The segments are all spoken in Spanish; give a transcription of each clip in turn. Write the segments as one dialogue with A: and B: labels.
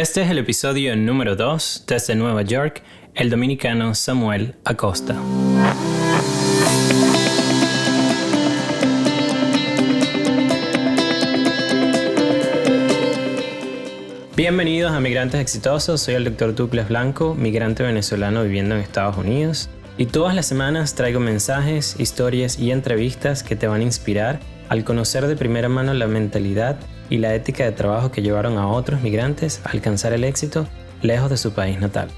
A: Este es el episodio número 2 desde Nueva York, el dominicano Samuel Acosta. Bienvenidos a Migrantes Exitosos, soy el Dr. Douglas Blanco, migrante venezolano viviendo en Estados Unidos. Y todas las semanas traigo mensajes, historias y entrevistas que te van a inspirar al conocer de primera mano la mentalidad y la ética de trabajo que llevaron a otros migrantes a alcanzar el éxito lejos de su país natal.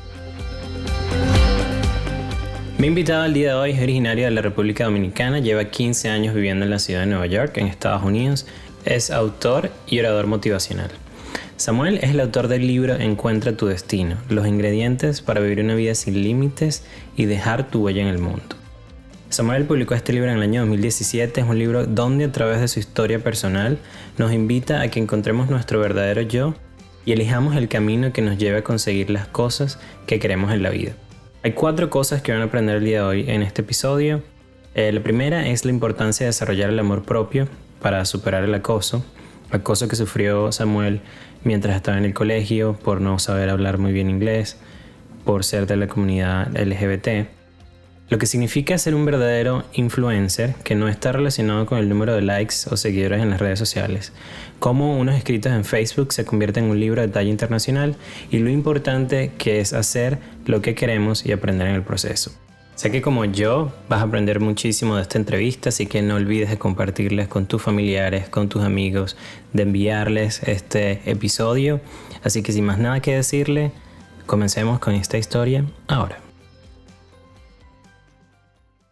A: Mi invitado al día de hoy es originario de la República Dominicana, lleva 15 años viviendo en la ciudad de Nueva York, en Estados Unidos, es autor y orador motivacional. Samuel es el autor del libro Encuentra tu destino, los ingredientes para vivir una vida sin límites y dejar tu huella en el mundo. Samuel publicó este libro en el año 2017. Es un libro donde a través de su historia personal nos invita a que encontremos nuestro verdadero yo y elijamos el camino que nos lleve a conseguir las cosas que queremos en la vida. Hay cuatro cosas que van a aprender el día de hoy en este episodio. Eh, la primera es la importancia de desarrollar el amor propio para superar el acoso. Acoso que sufrió Samuel mientras estaba en el colegio por no saber hablar muy bien inglés, por ser de la comunidad LGBT lo que significa ser un verdadero influencer que no está relacionado con el número de likes o seguidores en las redes sociales, cómo unos escritos en Facebook se convierten en un libro de talla internacional y lo importante que es hacer lo que queremos y aprender en el proceso. Sé que como yo vas a aprender muchísimo de esta entrevista, así que no olvides de compartirles con tus familiares, con tus amigos, de enviarles este episodio. Así que sin más nada que decirle, comencemos con esta historia ahora.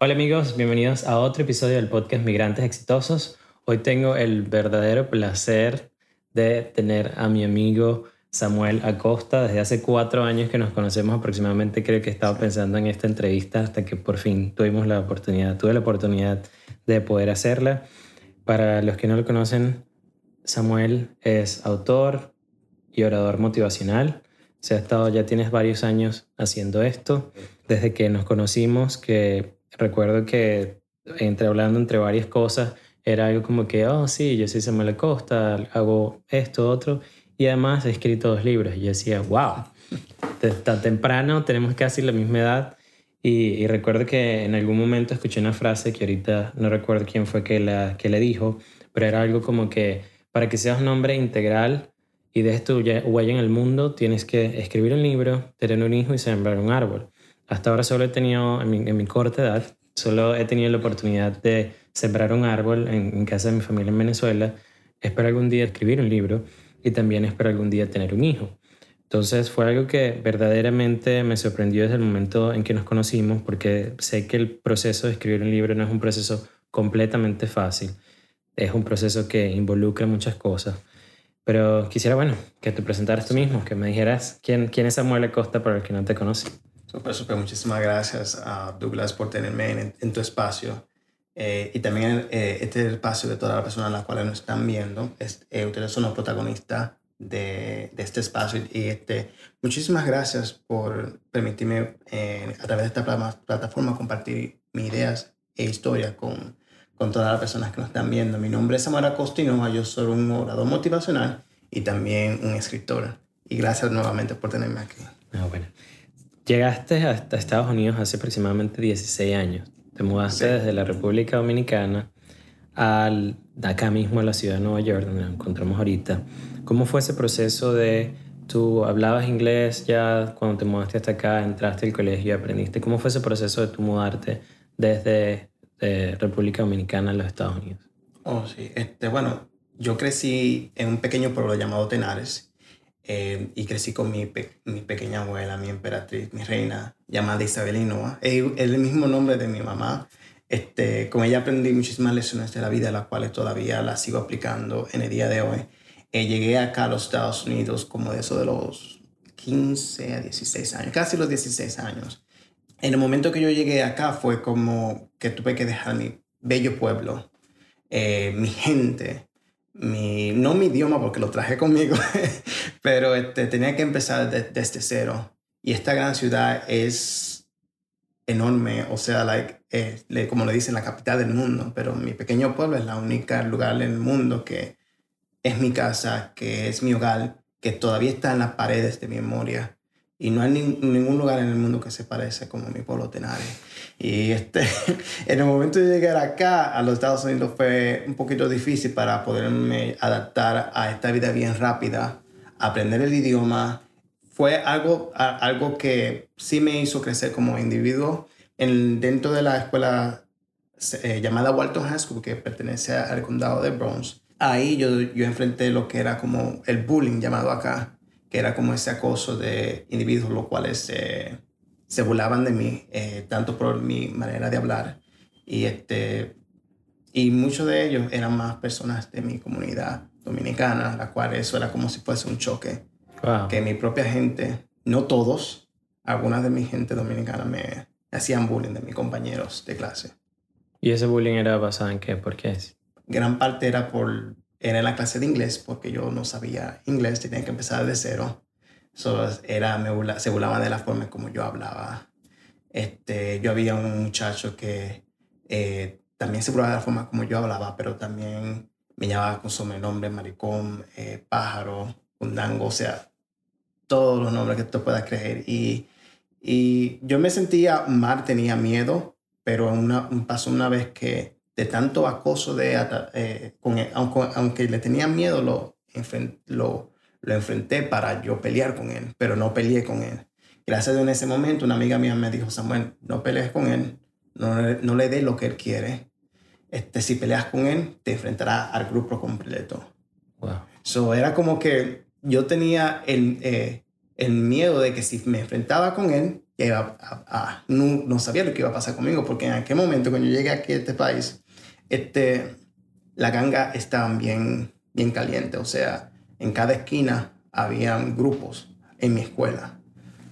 A: Hola amigos, bienvenidos a otro episodio del podcast Migrantes Exitosos. Hoy tengo el verdadero placer de tener a mi amigo Samuel Acosta. Desde hace cuatro años que nos conocemos aproximadamente, creo que estaba pensando en esta entrevista hasta que por fin tuvimos la oportunidad, tuve la oportunidad de poder hacerla. Para los que no lo conocen, Samuel es autor y orador motivacional. Se ha estado, ya tienes varios años haciendo esto, desde que nos conocimos, que recuerdo que entre hablando entre varias cosas, era algo como que, oh, sí, yo soy Samuel Acosta, hago esto, otro, y además he escrito dos libros. Y yo decía, wow, tan temprano, tenemos casi la misma edad. Y, recuerdo que en algún momento escuché una frase que ahorita no recuerdo quién fue que, la, que le dijo, pero era algo como que para que seas un hombre integral y dejes tu huella en el mundo, tienes que escribir un libro, tener un hijo y sembrar un árbol. Hasta ahora solo he tenido, en mi, corta edad, solo he tenido la oportunidad de sembrar un árbol en, casa de mi familia en Venezuela. Espero algún día escribir un libro y también espero algún día tener un hijo. Entonces fue algo que verdaderamente me sorprendió desde el momento en que nos conocimos porque sé que el proceso de escribir un libro no es un proceso completamente fácil. Es un proceso que involucra muchas cosas. Pero quisiera, bueno, que te presentaras tú mismo, que me dijeras quién, quién es Samuel Acosta para el que no te conoce.
B: Súper, súper. Muchísimas gracias a Douglas por tenerme en, tu espacio. Eh, y también eh, este espacio de todas las personas las cuales nos están viendo. Es, eh, ustedes son los protagonistas de, de, este espacio. Y este, muchísimas gracias por permitirme a través de esta plataforma compartir mis ideas e historias con, con todas las personas que nos están viendo. Mi nombre es Samara Costinova, yo soy un orador motivacional y también un escritor. Y gracias nuevamente por tenerme aquí.
A: Ah, bueno. Llegaste hasta Estados Unidos hace aproximadamente 16 años. Te mudaste desde la República Dominicana al, acá mismo a la ciudad de Nueva York, donde nos encontramos ahorita. ¿Cómo fue ese proceso de tú hablabas inglés ya cuando te mudaste hasta acá, entraste al colegio y aprendiste? ¿Cómo fue ese proceso de tú mudarte desde eh, República Dominicana a los Estados Unidos?
B: Oh, sí. Este, bueno, yo crecí en un pequeño pueblo llamado Tenares eh, y crecí con mi, mi, pequeña abuela, mi emperatriz, mi reina, llamada Isabel Es el mismo nombre de mi mamá. Este, con ella aprendí muchísimas lecciones de la vida, las cuales todavía las sigo aplicando en el día de hoy. Eh, llegué acá a los Estados Unidos como de eso de los 15 a 16 años, casi los 16 años. En el momento que yo llegué acá fue como que tuve que dejar mi bello pueblo, eh, mi gente, mi, no mi idioma porque lo traje conmigo, pero este, tenía que empezar desde cero. Y esta gran ciudad es enorme, o sea, like, eh, como le dicen, la capital del mundo, pero mi pequeño pueblo es la única lugar en el mundo que es mi casa, que es mi hogar que todavía está en las paredes de mi memoria. Y no hay ningún lugar en el mundo que se parece como mi pueblo Tenares. Y este, en el momento de llegar acá a los Estados Unidos fue un poquito difícil para poderme adaptar a esta vida bien rápida, aprender el idioma. Fue algo, algo que sí me hizo crecer como individuo. En, dentro de la escuela eh, llamada Walton High School, que pertenece al condado de Bronx, ahí yo, yo enfrenté lo que era como el bullying llamado acá, que era como ese acoso de individuos los cuales se, se burlaban de mí, eh, tanto por mi manera de hablar y, este, y muchos de ellos eran más personas de mi comunidad dominicana, la cual eso era como si fuese un choque. Que mi propia gente, no todos, algunas de mi gente dominicana me hacían bullying de mis compañeros de clase.
A: ¿Y ese bullying era basado en qué? ¿Por qué?
B: Gran parte era por era la clase de inglés porque yo no sabía inglés, tenía que empezar de cero. So, era, me se burlaban de la forma como yo hablaba. Este, yo había un muchacho que eh, también se burlaba de la forma como yo hablaba, pero también me llamaba con sobrenombre, maricón, eh, pájaro, undango, o sea, todos los nombres que tú puedas creer. Y, y yo me sentía mal, tenía miedo, pero una, pasó una vez que de tanto acoso de, eh, con aunque, aunque, le tenía miedo, lo, lo, lo enfrenté para yo pelear con él, pero no peleé con él. Gracias a Dios en ese momento una amiga mía me dijo, Samuel, no pelees con él, no, no le dé lo que él quiere. Este, si peleas con él, te enfrentará al grupo completo. Wow. So, era como que yo tenía el, eh, el miedo de que si me enfrentaba con él, iba a, no, no, sabía lo que iba a pasar conmigo, porque en aquel momento, cuando yo llegué aquí a este país, este, la ganga estaba bien, bien caliente. O sea, en cada esquina habían grupos en mi escuela.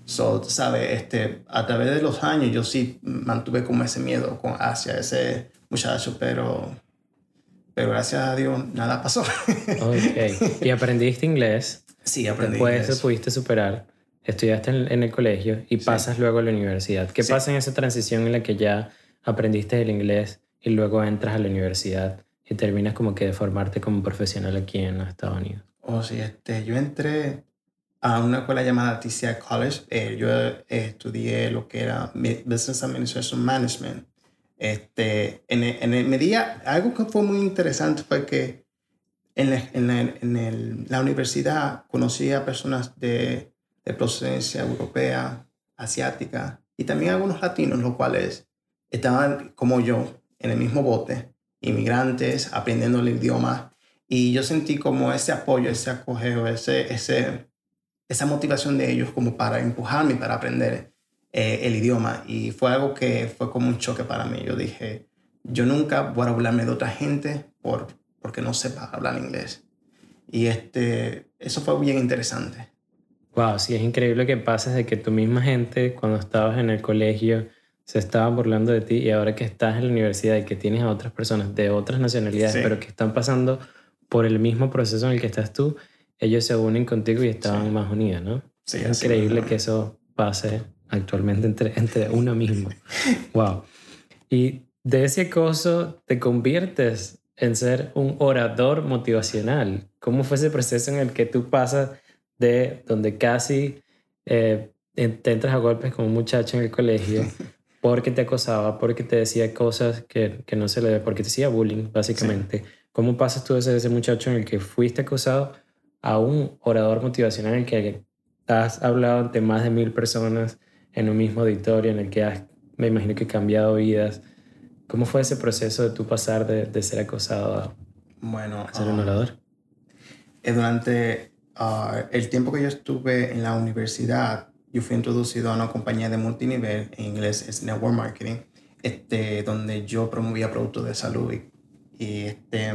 B: So, ¿sabes? Este, a través de los años yo sí mantuve como ese miedo con, hacia ese muchacho, pero, pero gracias a Dios nada pasó.
A: ok. ¿Y aprendiste inglés?
B: Sí, aprendí
A: Después inglés. pudiste superar. Estudiaste en, el colegio y pasas luego a la universidad. ¿Qué pasa en esa transición en la que ya aprendiste el inglés y luego entras a la universidad y terminas como que de formarte como profesional aquí en los Estados Unidos?
B: Oh, sí, este, yo entré a una escuela llamada TCI College. Eh, yo estudié lo que era Business Administration Management. Este, en, el, en el, me algo que fue muy interesante fue que en, la, en, la, en el, la, universidad conocí a personas de, de procedencia europea, asiática y también algunos latinos, los cuales estaban como yo en el mismo bote, inmigrantes, aprendiendo el idioma. Y yo sentí como ese apoyo, ese acogeo, ese, ese, esa motivación de ellos como para empujarme, para aprender eh, el idioma. Y fue algo que fue como un choque para mí. Yo dije, yo nunca voy a hablarme de otra gente por, porque no sepa hablar inglés. Y este, eso fue bien interesante.
A: Wow, sí, es increíble que pases de que tu misma gente, cuando estabas en el colegio, se estaban burlando de ti y ahora que estás en la universidad y que tienes a otras personas de otras nacionalidades, pero que están pasando por el mismo proceso en el que estás tú, ellos se unen contigo y estaban más unidos, ¿no?
B: Sí,
A: es increíble que eso pase actualmente entre, entre uno mismo. wow. Y de ese acoso te conviertes en ser un orador motivacional. ¿Cómo fue ese proceso en el que tú pasas de donde casi eh, te entras a golpes con un muchacho en el colegio porque te acosaba, porque te decía cosas que, que no se le ve, porque te hacía bullying, básicamente. ¿Cómo pasas tú de ese, ese muchacho en el que fuiste acosado a un orador motivacional en el que has hablado ante más de mil personas en un mismo auditorio, en el que has, me imagino que cambiado vidas? ¿Cómo fue ese proceso de tú pasar de, de ser acosado a,
B: bueno,
A: ser un ah, orador?
B: Eh, durante uh, el tiempo que yo estuve en la universidad, yo fui introducido a una compañía de multinivel, en inglés es Network Marketing, este, donde yo promovía productos de salud y, este,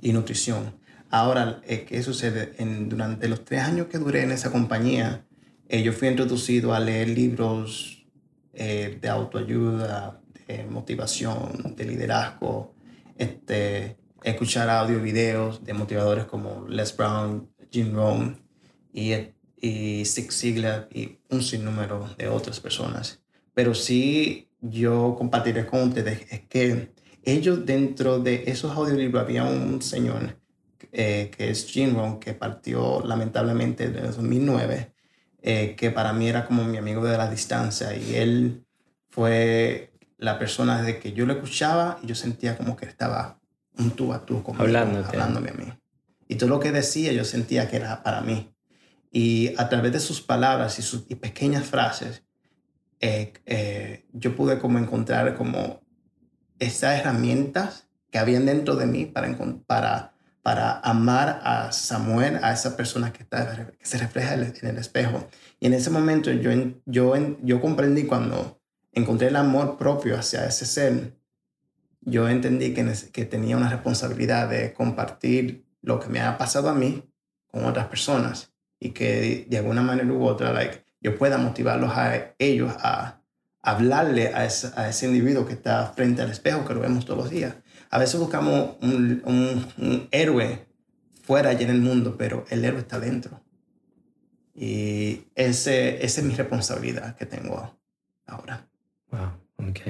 B: y nutrición. Ahora, eh, ¿qué sucede? En, durante los tres años que duré en esa compañía, eh, yo fui introducido a leer libros eh, de autoayuda, de motivación, de liderazgo, este, escuchar audio y videos de motivadores como Les Brown, Jim Rohn y y Zig Ziglar y un sinnúmero de otras personas. Pero sí yo compartiré con ustedes es que ellos dentro de esos audiolibros había un señor eh, que es Jim Rohn, que partió lamentablemente en 2009, eh, que para mí era como mi amigo de la distancia y él fue la persona de que yo lo escuchaba y yo sentía como que estaba un tú a tú conmigo, hablándome a mí. Y todo lo que decía yo sentía que era para mí. Y a través de sus palabras y sus pequeñas frases, eh, eh, yo pude como encontrar como esas herramientas que habían dentro de mí para, para, para amar a Samuel, a esa persona que, está, que se refleja en el espejo. Y en ese momento yo, yo, yo comprendí cuando encontré el amor propio hacia ese ser, yo entendí que, que tenía una responsabilidad de compartir lo que me ha pasado a mí con otras personas y que de alguna manera u otra like, yo pueda motivarlos a ellos a hablarle a ese, a ese individuo que está frente al espejo, que lo vemos todos los días. A veces buscamos un, un, héroe fuera y en el mundo, pero el héroe está dentro. Y ese, esa es mi responsabilidad que tengo ahora.
A: Wow, ok.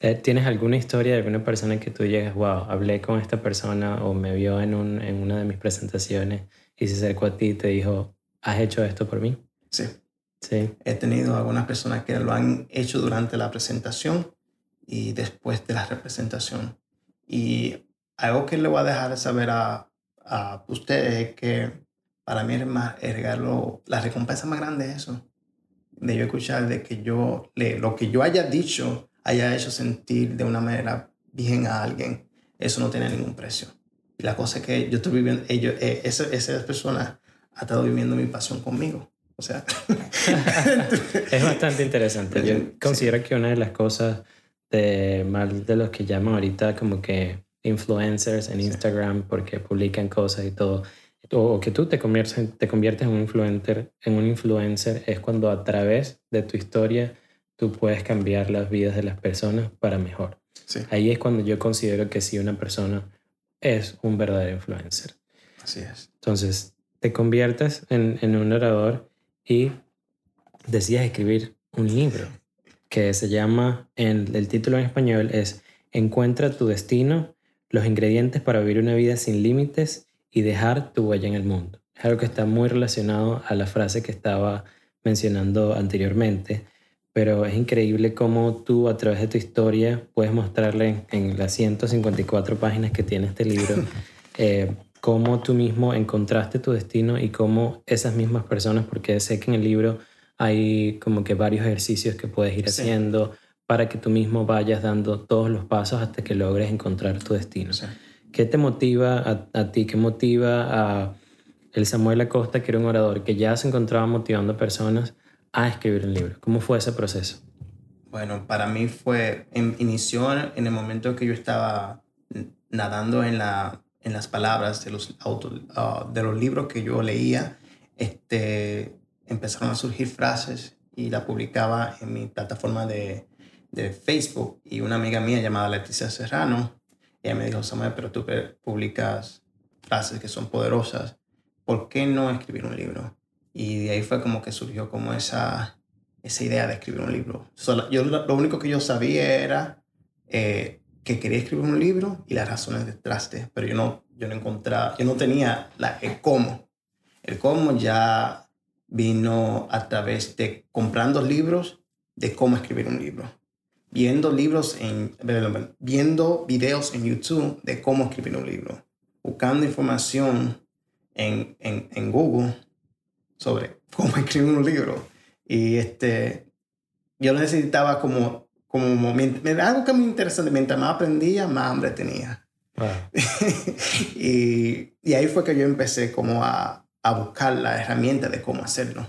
A: Eh, ¿Tienes alguna historia de alguna persona que tú llegas, wow, hablé con esta persona o me vio en, un, en una de mis presentaciones y se acercó a ti y te dijo, ¿has hecho esto por mí?
B: Sí. Sí. He tenido algunas personas que lo han hecho durante la presentación y después de la representación. Y algo que le voy a dejar saber a, a ustedes es que para mí es más, el regalo, la recompensa más grande es eso. De yo escuchar de que yo, le, lo que yo haya dicho haya hecho sentir de una manera bien a alguien, eso no tiene ningún precio. Y la cosa es que yo estoy viviendo, ellos, eh, esa, esa persona ha estado viviendo mi pasión conmigo. O sea.
A: es bastante interesante. Yo considero que una de las cosas de mal de los que llaman ahorita como que influencers en Instagram porque publican cosas y todo, o que tú te conviertes, te conviertes en un influencer, en un influencer es cuando a través de tu historia tú puedes cambiar las vidas de las personas para mejor. Ahí es cuando yo considero que si una persona es un verdadero influencer.
B: Así es.
A: Entonces, te conviertes en, en un orador y decides escribir un libro que se llama, en, el título en español es Encuentra tu destino, los ingredientes para vivir una vida sin límites y dejar tu huella en el mundo. Es algo que está muy relacionado a la frase que estaba mencionando anteriormente, pero es increíble cómo tú a través de tu historia puedes mostrarle en las 154 páginas que tiene este libro eh, cómo tú mismo encontraste tu destino y cómo esas mismas personas, porque sé que en el libro hay como que varios ejercicios que puedes ir haciendo para que tú mismo vayas dando todos los pasos hasta que logres encontrar tu destino. ¿Qué te motiva a, a, ti? ¿Qué motiva a el Samuel Acosta, que era un orador que ya se encontraba motivando a personas a escribir un libro? ¿Cómo fue ese proceso?
B: Bueno, para mí fue, inició en el momento que yo estaba nadando en, la, en las palabras de los, autos, ah, de los libros que yo leía, este, empezaron a surgir frases y la publicaba en mi plataforma de, de Facebook y una amiga mía llamada Leticia Serrano, ella me dijo, Samuel, pero tú publicas frases que son poderosas, ¿por qué no escribir un libro? Y de ahí fue como que surgió como esa, esa idea de escribir un libro. yo, lo único que yo sabía era eh, que quería escribir un libro y las razones detrás de, pero yo no, yo no encontraba, yo no tenía la, el cómo. El cómo ya vino a través de comprando libros de cómo escribir un libro. Viendo libros en, viendo videos en YouTube de cómo escribir un libro. Buscando información en, en, en Google sobre cómo escribir un libro. Y este, yo necesitaba como, como algo que me interesante. Mientras más aprendía, más hambre tenía. y, y, ahí fue que yo empecé como a, a, buscar la herramienta de cómo hacerlo.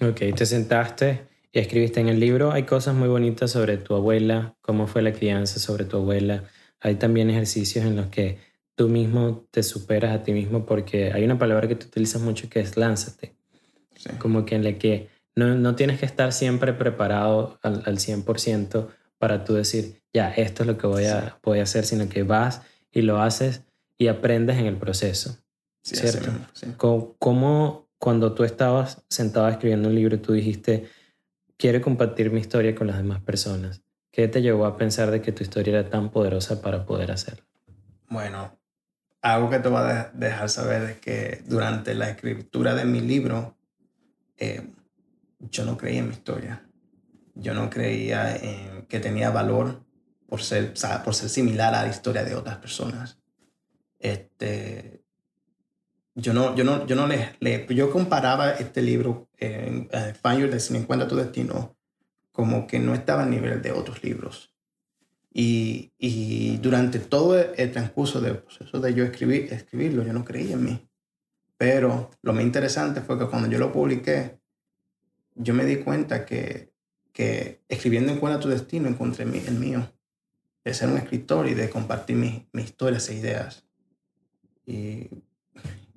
A: Ok, te sentaste y escribiste en el libro. Hay cosas muy bonitas sobre tu abuela, cómo fue la crianza sobre tu abuela. Hay también ejercicios en los que tú mismo te superas a ti mismo porque hay una palabra que tú utilizas mucho que es lánzate. Como que en la que no, no, tienes que estar siempre preparado al, al 100% para tú decir, ya, esto es lo que voy a, voy a hacer, sino que vas y lo haces y aprendes en el proceso. ¿Cierto? ¿Cómo, cuando tú estabas sentado escribiendo un libro, tú dijiste, quiero compartir mi historia con las demás personas? ¿Qué te llevó a pensar de que tu historia era tan poderosa para poder hacerlo?
B: Bueno, algo que te voy a dejar saber es que durante la escritura de mi libro, eh, yo no creía en mi historia. Yo no creía en que tenía valor por ser, por ser similar a la historia de otras personas. Este, yo no, yo no, yo no le, yo comparaba este libro, eh, Find Your Destiny, Encuentra tu Destino, como que no estaba a nivel de otros libros. Y, y durante todo el transcurso del proceso de yo escribir, escribirlo, yo no creía en mí. Pero lo más interesante fue que cuando yo lo publiqué, yo me di cuenta que, que escribiendo Encuentra tu Destino encontré el mío. De ser un escritor y de compartir mis, mis historias e ideas. Y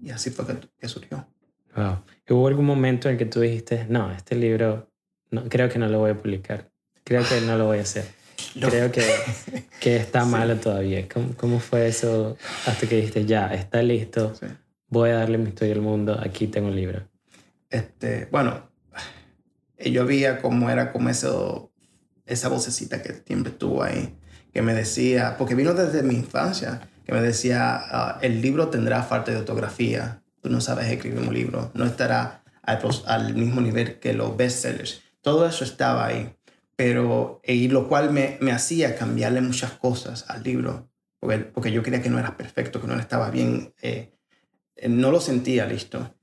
B: y así fue que, surgió.
A: Wow. ¿Hubo algún momento en que tú dijiste, no, este libro no, creo que no lo voy a publicar? Creo que no lo voy a hacer. Creo que, que está malo todavía. ¿Cómo, ¿Cómo, fue eso hasta que dijiste, ya, está listo, voy a darle mi historia al mundo, aquí tengo un libro?
B: Este, bueno, yo veía cómo era como eso, esa vocecita que siempre estuvo ahí, que me decía, porque vino desde mi infancia, que me decía, ah, el libro tendrá falta de ortografía, tú no sabes escribir un libro, no estará al, al mismo nivel que los bestsellers. Todo eso estaba ahí, pero y lo cual me, me hacía cambiarle muchas cosas al libro, porque, porque, yo creía que no era perfecto, que no estaba bien, eh, eh, no lo sentía listo.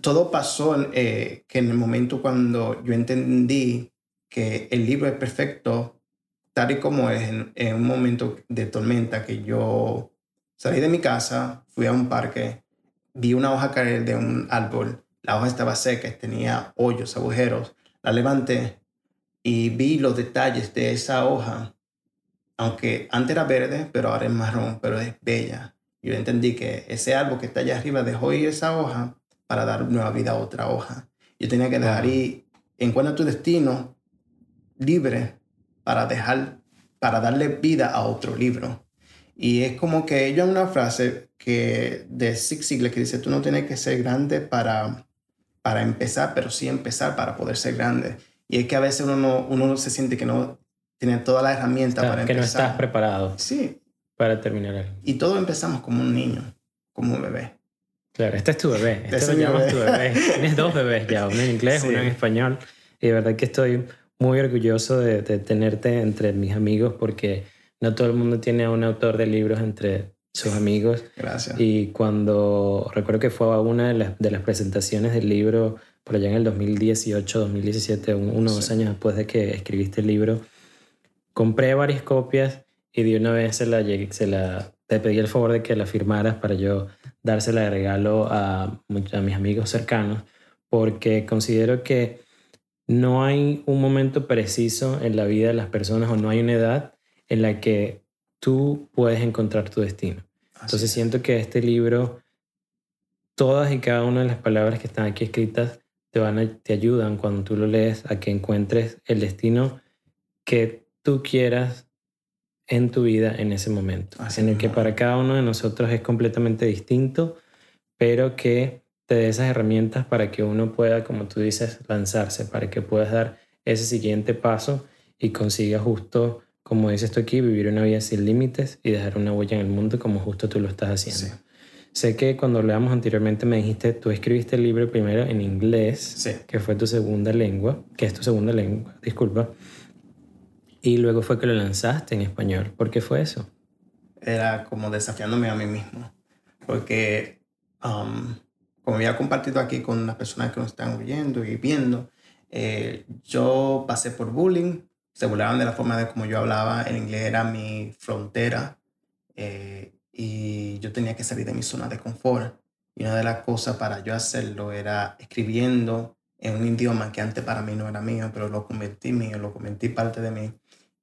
B: Todo pasó eh, que en el momento cuando yo entendí que el libro es perfecto, tal y como es en, un momento de tormenta que yo salí de mi casa, fui a un parque, vi una hoja caer de un árbol, la hoja estaba seca, tenía hoyos, agujeros, la levanté y vi los detalles de esa hoja, aunque antes era verde, pero ahora es marrón, pero es bella. Yo entendí que ese árbol que está allá arriba dejó ir esa hoja para dar nueva vida a otra hoja. Yo tenía que dejar ir, encuentra tu destino libre para dejar, para darle vida a otro libro. Y es como que ellos una frase que de Six Sigla que dice, tú no tienes que ser grande para, para empezar, pero sí empezar para poder ser grande. Y es que a veces uno no, uno se siente que no tiene toda la herramienta para
A: empezar. Que no estás preparado.
B: Sí.
A: Para terminar.
B: Y todos empezamos como un niño, como un bebé.
A: Claro, este es tu bebé. Este lo llamas tu bebé. Tienes dos bebés ya, uno en inglés, uno en español. Y de verdad que estoy muy orgulloso de, tenerte entre mis amigos porque no todo el mundo tiene a un autor de libros entre sus amigos.
B: Gracias.
A: Y cuando recuerdo que fue a una de las, de las presentaciones del libro por allá en el 2018, 2017, unos dos años después de que escribiste el libro, compré varias copias y de una vez se la, se la te pedí el favor de que la firmaras para yo dársela de regalo a, a mis amigos cercanos porque considero que no hay un momento preciso en la vida de las personas o no hay una edad en la que tú puedes encontrar tu destino. Entonces siento que este libro, todas y cada una de las palabras que están aquí escritas, te, van te ayudan cuando tú lo lees a que encuentres el destino que tú quieras en tu vida en ese momento. en el que para cada uno de nosotros es completamente distinto, pero que te dé esas herramientas para que uno pueda, como tú dices, lanzarse, para que puedas dar ese siguiente paso y consiga justo, como dices tú aquí, vivir una vida sin límites y dejar una huella en el mundo como justo tú lo estás haciendo. Sé que cuando leamos anteriormente me dijiste, tú escribiste el libro primero en inglés, que fue tu segunda lengua, que es tu segunda lengua, disculpa, y luego fue que lo lanzaste en español. ¿Por qué fue eso?
B: Era como desafiándome a mí mismo, porque um, como había compartido aquí con las personas que nos están oyendo y viendo, eh, yo pasé por bullying, se burlaban de la forma de como yo hablaba, en inglés era mi frontera eh, y yo tenía que salir de mi zona de confort. Y una de las cosas para yo hacerlo era escribiendo en un idioma que antes para mí no era mío, pero lo convertí mío, lo convertí parte de mí.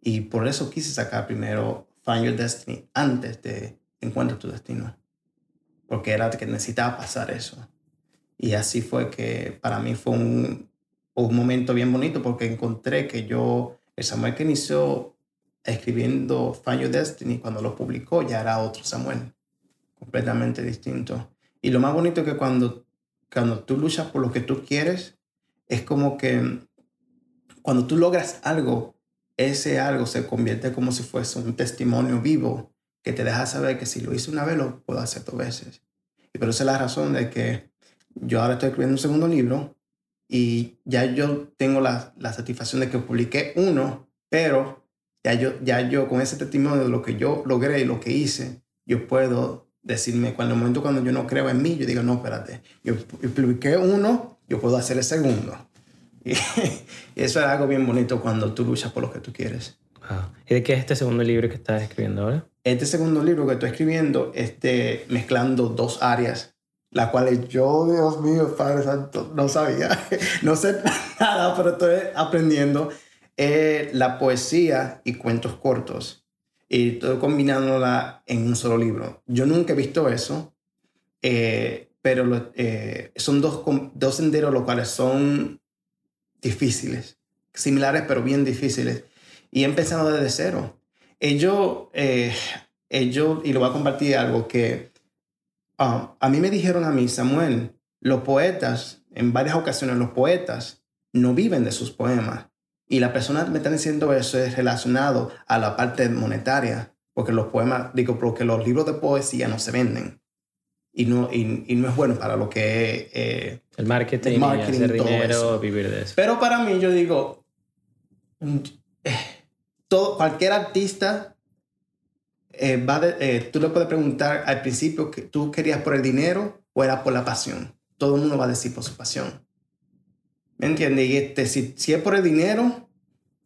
B: Y por eso quise sacar primero Find Your Destiny antes de Encuentra tu Destino. Porque era que necesitaba pasar eso. Y así fue que para mí fue un, un momento bien bonito porque encontré que yo, el Samuel que inició escribiendo Find Your Destiny, cuando lo publicó ya era otro Samuel, completamente distinto. Y lo más bonito es que cuando, cuando tú luchas por lo que tú quieres, es como que cuando tú logras algo, ese algo se convierte como si fuese un testimonio vivo que te deja saber que si lo hice una vez, lo puedo hacer dos veces. Y por eso es la razón de que yo ahora estoy escribiendo un segundo libro y ya yo tengo la, la satisfacción de que publiqué uno, pero ya yo, ya yo con ese testimonio de lo que yo logré y lo que hice, yo puedo decirme, cuando el momento cuando yo no creo en mí, yo digo, no, espérate, yo, publiqué uno, yo puedo hacer el segundo. Y, eso es algo bien bonito cuando tú luchas por lo que tú quieres.
A: ¿Y de qué es este segundo libro que estás escribiendo ahora?
B: Este segundo libro que estoy escribiendo, este, mezclando dos áreas, las cuales yo, Dios mío, Padre Santo, no sabía, no sé nada, pero estoy aprendiendo, eh, la poesía y cuentos cortos y estoy combinándola en un solo libro. Yo nunca he visto eso, eh, pero eh, son dos, dos senderos los cuales son difíciles, similares pero bien difíciles. Y he empezado desde cero. Ellos, eh, y lo voy a compartir algo que um, a mí me dijeron a mí, Samuel, los poetas, en varias ocasiones los poetas no viven de sus poemas. Y la persona me están diciendo eso es relacionado a la parte monetaria, porque los poemas, digo, porque los libros de poesía no se venden. Y no, y, y no es bueno para lo que es... Eh,
A: el marketing, el marketing hacer dinero, vivir de eso.
B: Pero para mí, yo digo, eh, todo, cualquier artista, eh, va tú le puedes preguntar al principio que tú querías por el dinero o era por la pasión. Todo el mundo va a decir por su pasión. ¿Me entiendes? Y este, si, si es por el dinero,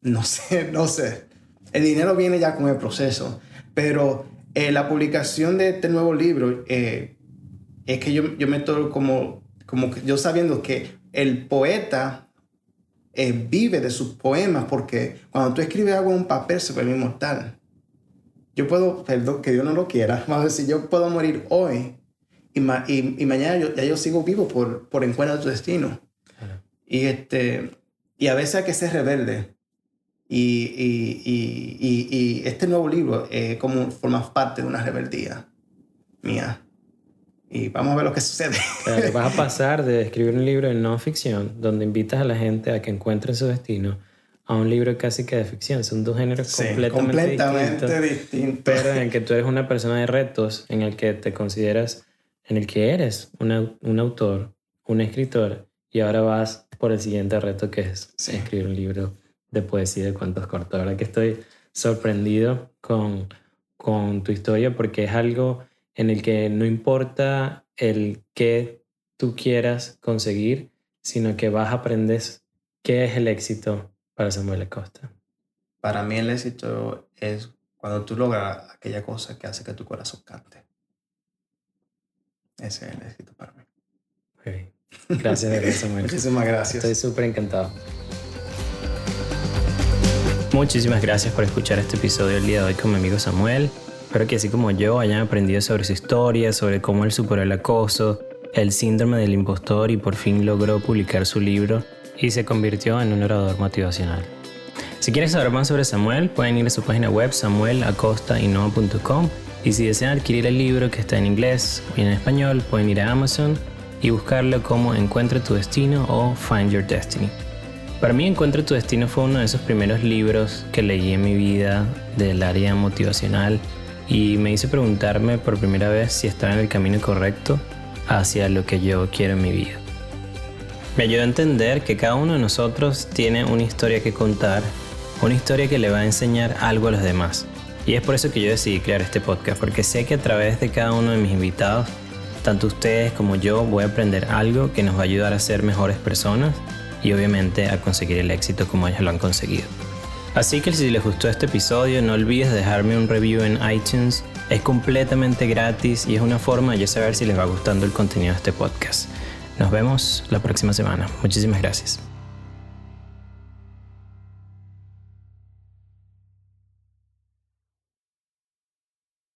B: no sé, no sé. El dinero viene ya con el proceso. Pero eh, la publicación de este nuevo libro eh, es que yo, yo meto como, como que yo sabiendo que el poeta eh, vive de sus poemas porque cuando tú escribes algo en un papel se vuelve inmortal. Yo puedo, perdón, que Dios no lo quiera, vamos a decir, yo puedo morir hoy y, y, mañana yo, ya yo sigo vivo por, por encuentro de tu destino. Y, este, y a veces hay que ser rebelde. Y, y, y, y este nuevo libro es como forma parte de una rebeldía mía. Y vamos a ver lo que sucede.
A: vas a pasar de escribir un libro de no ficción, donde invitas a la gente a que encuentren su destino, a un libro casi que de ficción. Son dos géneros completamente, distintos, Pero en el que tú eres una persona de retos, en el que te consideras, en el que eres un autor, un escritor, y ahora vas por el siguiente reto que es escribir un libro de poesía de cuentos cortos. Verdad que estoy sorprendido con, con tu historia porque es algo en el que no importa el que tú quieras conseguir, sino que vas a aprender qué es el éxito para Samuel Acosta.
B: Para mí el éxito es cuando tú logras aquella cosa que hace que tu corazón cante. Ese es el éxito para mí.
A: Okay. Gracias, de Samuel.
B: Muchísimas gracias.
A: Estoy súper encantado. Muchísimas gracias por escuchar este episodio el día de hoy con mi amigo Samuel. Espero que así como yo hayan aprendido sobre su historia, sobre cómo él superó el acoso, el síndrome del impostor y por fin logró publicar su libro y se convirtió en un orador motivacional. Si quieren saber más sobre Samuel, pueden ir a su página web samuelacostainoa.com y si desean adquirir el libro que está en inglés y en español, pueden ir a Amazon y buscarlo como Encuentra tu destino o Find Your Destiny. Para mí Encuentra tu destino fue uno de esos primeros libros que leí en mi vida del área motivacional y me hizo preguntarme por primera vez si estaba en el camino correcto hacia lo que yo quiero en mi vida. Me ayudó a entender que cada uno de nosotros tiene una historia que contar, una historia que le va a enseñar algo a los demás. Y es por eso que yo decidí crear este podcast, porque sé que a través de cada uno de mis invitados tanto ustedes como yo voy a aprender algo que nos va a ayudar a ser mejores personas y obviamente a conseguir el éxito como ellos lo han conseguido. Así que si les gustó este episodio no olvides dejarme un review en iTunes, es completamente gratis y es una forma de saber si les va gustando el contenido de este podcast. Nos vemos la próxima semana. Muchísimas gracias.